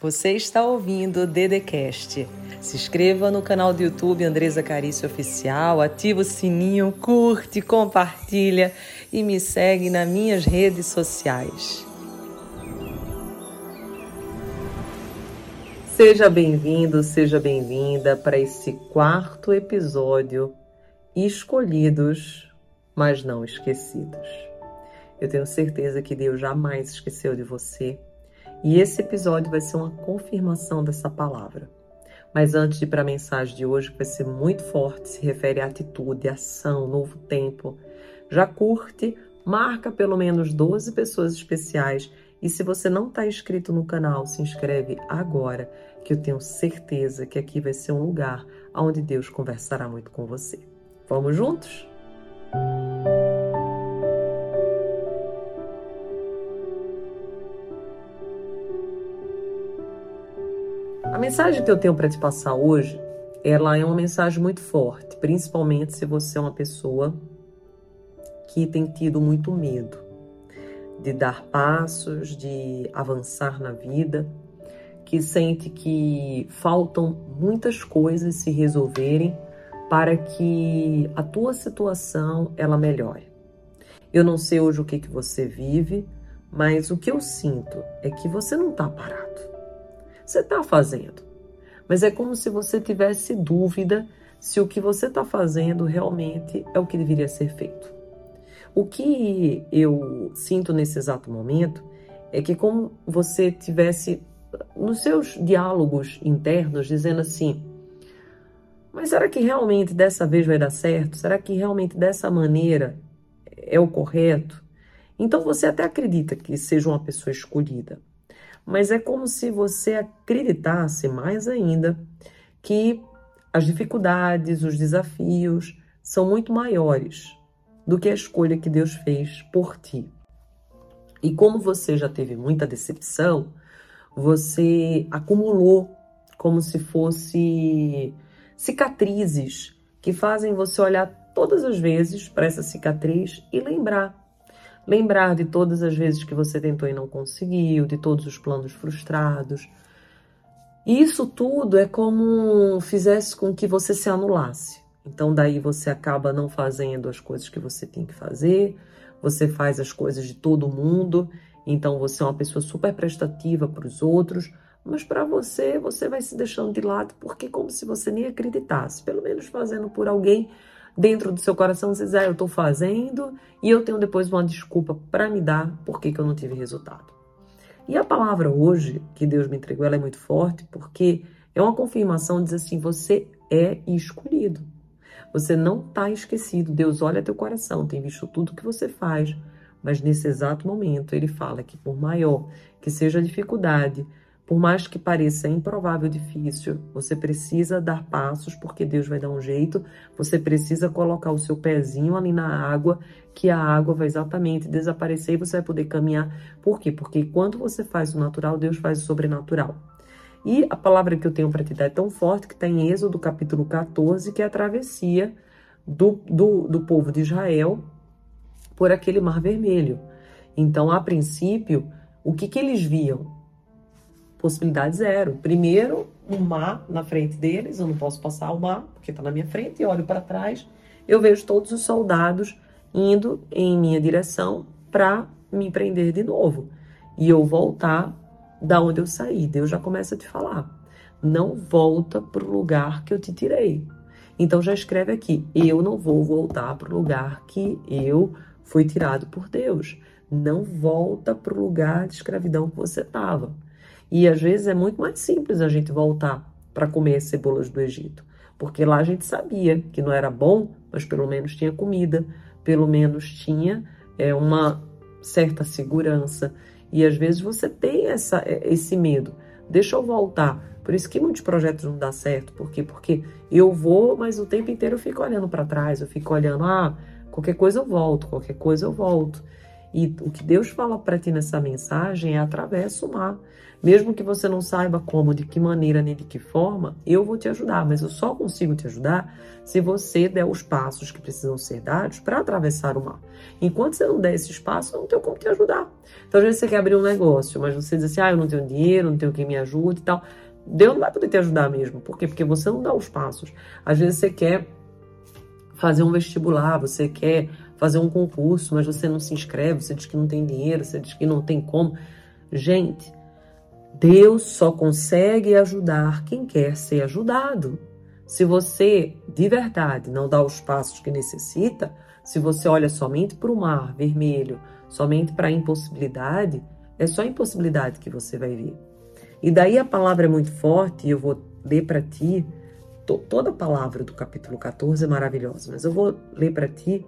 Você está ouvindo o Dedecast. Se inscreva no canal do YouTube Andresa Carício Oficial, ativa o sininho, curte, compartilha e me segue nas minhas redes sociais. Seja bem-vindo, seja bem-vinda para esse quarto episódio Escolhidos, mas não esquecidos. Eu tenho certeza que Deus jamais esqueceu de você e esse episódio vai ser uma confirmação dessa palavra. Mas antes de ir para a mensagem de hoje, que vai ser muito forte, se refere à atitude, ação, novo tempo, já curte, marca pelo menos 12 pessoas especiais e se você não está inscrito no canal, se inscreve agora, que eu tenho certeza que aqui vai ser um lugar onde Deus conversará muito com você. Vamos juntos? A mensagem que eu tenho para te passar hoje, ela é uma mensagem muito forte, principalmente se você é uma pessoa que tem tido muito medo de dar passos, de avançar na vida, que sente que faltam muitas coisas se resolverem para que a tua situação ela melhore. Eu não sei hoje o que que você vive, mas o que eu sinto é que você não está parado. Você está fazendo, mas é como se você tivesse dúvida se o que você está fazendo realmente é o que deveria ser feito. O que eu sinto nesse exato momento é que como você tivesse nos seus diálogos internos dizendo assim: mas será que realmente dessa vez vai dar certo? Será que realmente dessa maneira é o correto? Então você até acredita que seja uma pessoa escolhida, mas é como se você acreditasse mais ainda que as dificuldades, os desafios são muito maiores do que a escolha que Deus fez por ti. E como você já teve muita decepção, você acumulou como se fosse cicatrizes que fazem você olhar todas as vezes para essa cicatriz e lembrar Lembrar de todas as vezes que você tentou e não conseguiu, de todos os planos frustrados. Isso tudo é como fizesse com que você se anulasse. Então, daí você acaba não fazendo as coisas que você tem que fazer, você faz as coisas de todo mundo, então você é uma pessoa super prestativa para os outros, mas para você, você vai se deixando de lado porque é como se você nem acreditasse, pelo menos fazendo por alguém dentro do seu coração você diz, ah, eu estou fazendo e eu tenho depois uma desculpa para me dar porque que eu não tive resultado. E a palavra hoje que Deus me entregou, ela é muito forte porque é uma confirmação, diz assim, você é escolhido. Você não está esquecido. Deus olha teu coração, tem visto tudo que você faz, mas nesse exato momento ele fala que por maior que seja a dificuldade, por mais que pareça improvável, difícil, você precisa dar passos, porque Deus vai dar um jeito. Você precisa colocar o seu pezinho ali na água, que a água vai exatamente desaparecer e você vai poder caminhar. Por quê? Porque quando você faz o natural, Deus faz o sobrenatural. E a palavra que eu tenho para te dar é tão forte que está em Êxodo capítulo 14, que é a travessia do, do, do povo de Israel por aquele mar vermelho. Então, a princípio, o que, que eles viam? Possibilidade zero. Primeiro, um mar na frente deles, eu não posso passar o mar, porque está na minha frente, e olho para trás, eu vejo todos os soldados indo em minha direção para me prender de novo. E eu voltar da onde eu saí. Deus já começa a te falar. Não volta para o lugar que eu te tirei. Então já escreve aqui: eu não vou voltar para o lugar que eu fui tirado por Deus. Não volta para o lugar de escravidão que você estava. E às vezes é muito mais simples a gente voltar para comer as cebolas do Egito, porque lá a gente sabia que não era bom, mas pelo menos tinha comida, pelo menos tinha é, uma certa segurança. E às vezes você tem essa, é, esse medo. Deixa eu voltar. Por isso que muitos projetos não dão certo. Por quê? Porque eu vou, mas o tempo inteiro eu fico olhando para trás, eu fico olhando, ah, qualquer coisa eu volto, qualquer coisa eu volto. E o que Deus fala para ti nessa mensagem é atravessa o mar. Mesmo que você não saiba como, de que maneira, nem de que forma, eu vou te ajudar, mas eu só consigo te ajudar se você der os passos que precisam ser dados para atravessar o mar. Enquanto você não der esses passos, eu não tenho como te ajudar. Então, às vezes você quer abrir um negócio, mas você diz assim: ah, eu não tenho dinheiro, não tenho quem me ajude e tal. Deus não vai poder te ajudar mesmo. Por quê? Porque você não dá os passos. Às vezes você quer fazer um vestibular, você quer fazer um concurso, mas você não se inscreve, você diz que não tem dinheiro, você diz que não tem como. Gente, Deus só consegue ajudar quem quer ser ajudado. Se você de verdade não dá os passos que necessita, se você olha somente para o mar vermelho, somente para a impossibilidade, é só a impossibilidade que você vai ver. E daí a palavra é muito forte, e eu vou ler para ti, to, toda a palavra do capítulo 14 é maravilhosa, mas eu vou ler para ti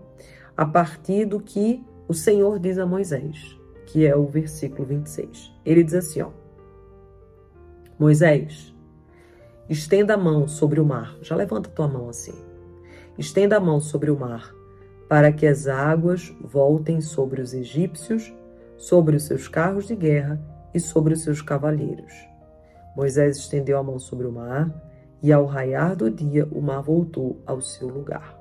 a partir do que o Senhor diz a Moisés, que é o versículo 26. Ele diz assim, ó: Moisés, estenda a mão sobre o mar. Já levanta tua mão assim. Estenda a mão sobre o mar, para que as águas voltem sobre os egípcios, sobre os seus carros de guerra e sobre os seus cavaleiros. Moisés estendeu a mão sobre o mar, e ao raiar do dia o mar voltou ao seu lugar.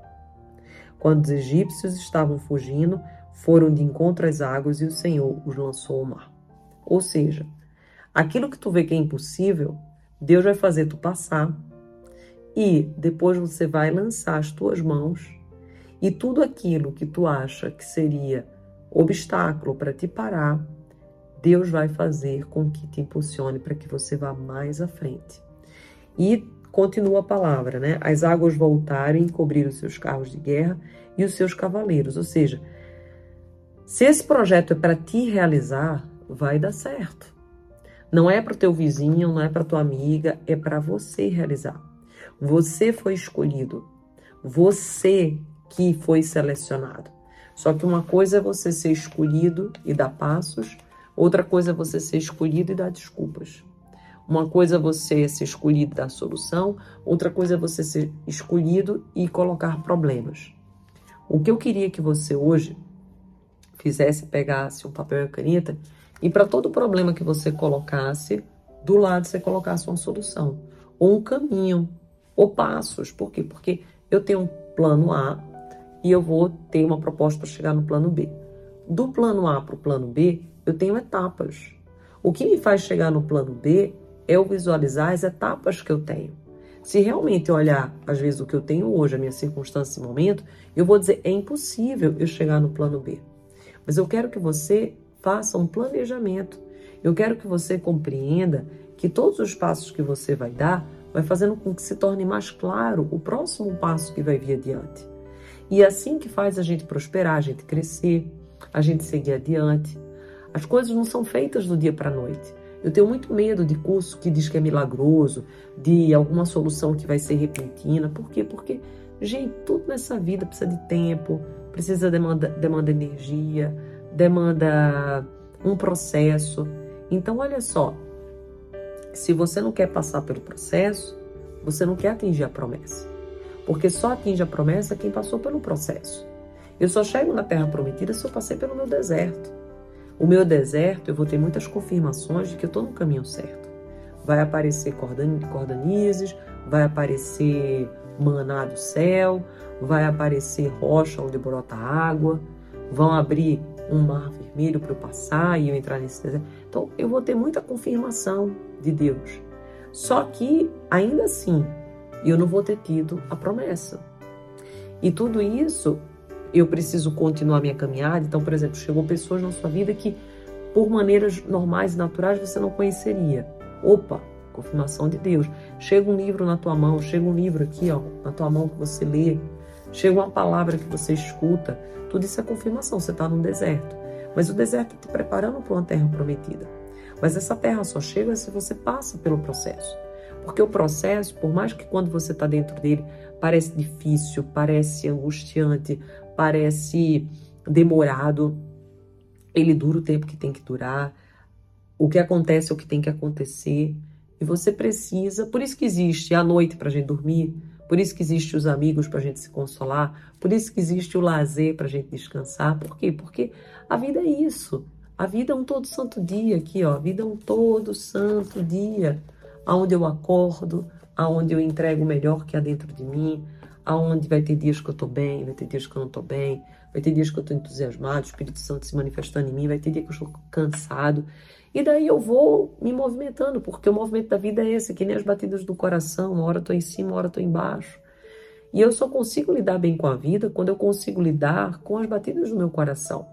Quando os egípcios estavam fugindo, foram de encontro às águas e o Senhor os lançou ao mar. Ou seja, Aquilo que tu vê que é impossível, Deus vai fazer tu passar e depois você vai lançar as tuas mãos e tudo aquilo que tu acha que seria obstáculo para te parar, Deus vai fazer com que te impulsione para que você vá mais à frente. E continua a palavra, né? As águas voltaram e encobriram os seus carros de guerra e os seus cavaleiros. Ou seja, se esse projeto é para te realizar, vai dar certo. Não é para o teu vizinho, não é para tua amiga, é para você realizar. Você foi escolhido. Você que foi selecionado. Só que uma coisa é você ser escolhido e dar passos, outra coisa é você ser escolhido e dar desculpas. Uma coisa é você ser escolhido e dar solução, outra coisa é você ser escolhido e colocar problemas. O que eu queria que você hoje fizesse, pegasse um papel e caneta e para todo problema que você colocasse, do lado você colocasse uma solução, ou um caminho, ou passos. Por quê? Porque eu tenho um plano A e eu vou ter uma proposta para chegar no plano B. Do plano A para o plano B, eu tenho etapas. O que me faz chegar no plano B é eu visualizar as etapas que eu tenho. Se realmente olhar, às vezes, o que eu tenho hoje, a minha circunstância e momento, eu vou dizer, é impossível eu chegar no plano B. Mas eu quero que você faça um planejamento. Eu quero que você compreenda que todos os passos que você vai dar vai fazendo com que se torne mais claro o próximo passo que vai vir adiante. E é assim que faz a gente prosperar, a gente crescer, a gente seguir adiante. As coisas não são feitas do dia para a noite. Eu tenho muito medo de curso que diz que é milagroso, de alguma solução que vai ser repentina. Por quê? Porque, gente, tudo nessa vida precisa de tempo, precisa demanda, demanda energia, demanda um processo. Então, olha só, se você não quer passar pelo processo, você não quer atingir a promessa. Porque só atinge a promessa quem passou pelo processo. Eu só chego na terra prometida se eu passei pelo meu deserto. O meu deserto, eu vou ter muitas confirmações de que eu estou no caminho certo. Vai aparecer cordanizes, vai aparecer maná do céu, vai aparecer rocha onde brota água, vão abrir um mar vermelho para eu passar e eu entrar nesse deserto. Então eu vou ter muita confirmação de Deus. Só que ainda assim eu não vou ter tido a promessa. E tudo isso eu preciso continuar minha caminhada. Então, por exemplo, chegou pessoas na sua vida que por maneiras normais e naturais você não conheceria. Opa, confirmação de Deus. Chega um livro na tua mão, chega um livro aqui, ó, na tua mão que você lê, chega uma palavra que você escuta, tudo isso é confirmação, você está num deserto. Mas o deserto está te preparando para uma terra prometida. Mas essa terra só chega se você passa pelo processo. Porque o processo, por mais que quando você está dentro dele parece difícil, parece angustiante, parece demorado, ele dura o tempo que tem que durar. O que acontece é o que tem que acontecer. E você precisa, por isso que existe a noite para a gente dormir, por isso que existe os amigos para a gente se consolar, por isso que existe o lazer para a gente descansar. Por quê? Porque a vida é isso. A vida é um todo santo dia aqui, ó. A vida é um todo santo dia. Aonde eu acordo, aonde eu entrego o melhor que há dentro de mim, aonde vai ter dias que eu tô bem, vai ter dias que eu não tô bem, vai ter dias que eu tô entusiasmado, o Espírito Santo se manifestando em mim, vai ter dia que eu estou cansado. E daí eu vou me movimentando, porque o movimento da vida é esse, que nem as batidas do coração, uma hora tô em cima, uma hora tô embaixo. E eu só consigo lidar bem com a vida quando eu consigo lidar com as batidas do meu coração.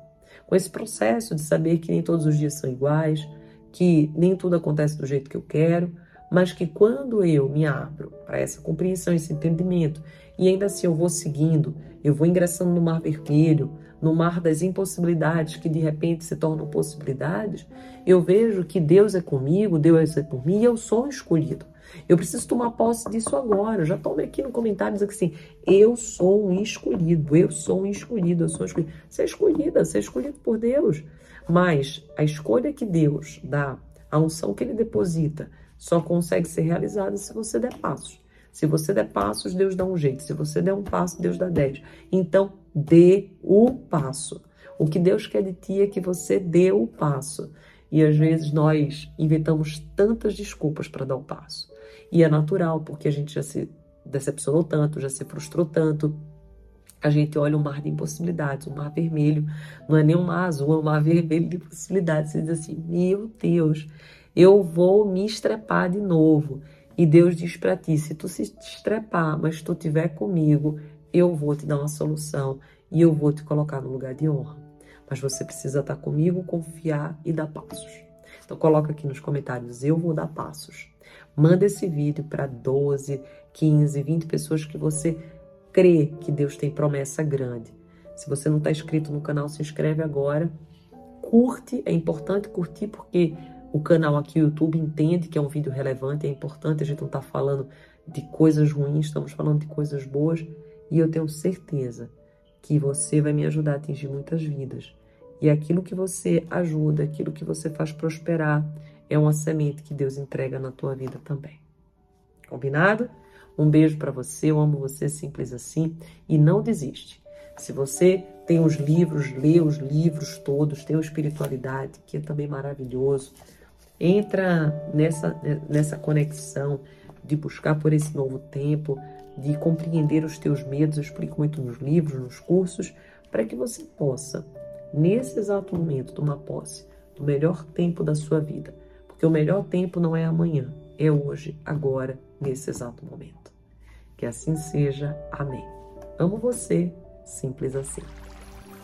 Com esse processo de saber que nem todos os dias são iguais, que nem tudo acontece do jeito que eu quero, mas que quando eu me abro para essa compreensão, esse entendimento, e ainda assim eu vou seguindo, eu vou ingressando no mar vermelho, no mar das impossibilidades que de repente se tornam possibilidades, eu vejo que Deus é comigo, Deus é por mim e eu sou escolhido. Eu preciso tomar posse disso agora. Já tome aqui no comentário dizendo assim: eu sou um escolhido, eu sou um escolhido, eu sou um escolhido. Você é escolhida, você é escolhido por Deus. Mas a escolha que Deus dá, a unção que Ele deposita, só consegue ser realizada se você der passos. Se você der passos, Deus dá um jeito. Se você der um passo, Deus dá dez. Então, dê o passo. O que Deus quer de ti é que você dê o passo. E às vezes nós inventamos tantas desculpas para dar o passo. E é natural, porque a gente já se decepcionou tanto, já se frustrou tanto. A gente olha um mar de impossibilidades, um mar vermelho. Não é nem um mar azul, é um mar vermelho de possibilidades. Você diz assim: Meu Deus, eu vou me estrepar de novo. E Deus diz para ti: se tu se estrepar, mas tu estiver comigo, eu vou te dar uma solução e eu vou te colocar no lugar de honra. Mas você precisa estar comigo, confiar e dar passos. Então coloca aqui nos comentários: eu vou dar passos. Manda esse vídeo para 12, 15, 20 pessoas que você crê que Deus tem promessa grande. Se você não está inscrito no canal, se inscreve agora. Curte, é importante curtir porque o canal aqui, o YouTube, entende que é um vídeo relevante, é importante, a gente não está falando de coisas ruins, estamos falando de coisas boas e eu tenho certeza que você vai me ajudar a atingir muitas vidas. E aquilo que você ajuda, aquilo que você faz prosperar, é uma semente que Deus entrega na tua vida também. Combinado? Um beijo para você, eu amo você simples assim e não desiste. Se você tem os livros, lê os livros todos, tem a espiritualidade, que é também maravilhoso. Entra nessa, nessa conexão de buscar por esse novo tempo, de compreender os teus medos. Eu explico muito nos livros, nos cursos, para que você possa, nesse exato momento, tomar posse do melhor tempo da sua vida. Porque o melhor tempo não é amanhã, é hoje, agora, nesse exato momento. Que assim seja. Amém. Amo você, simples assim.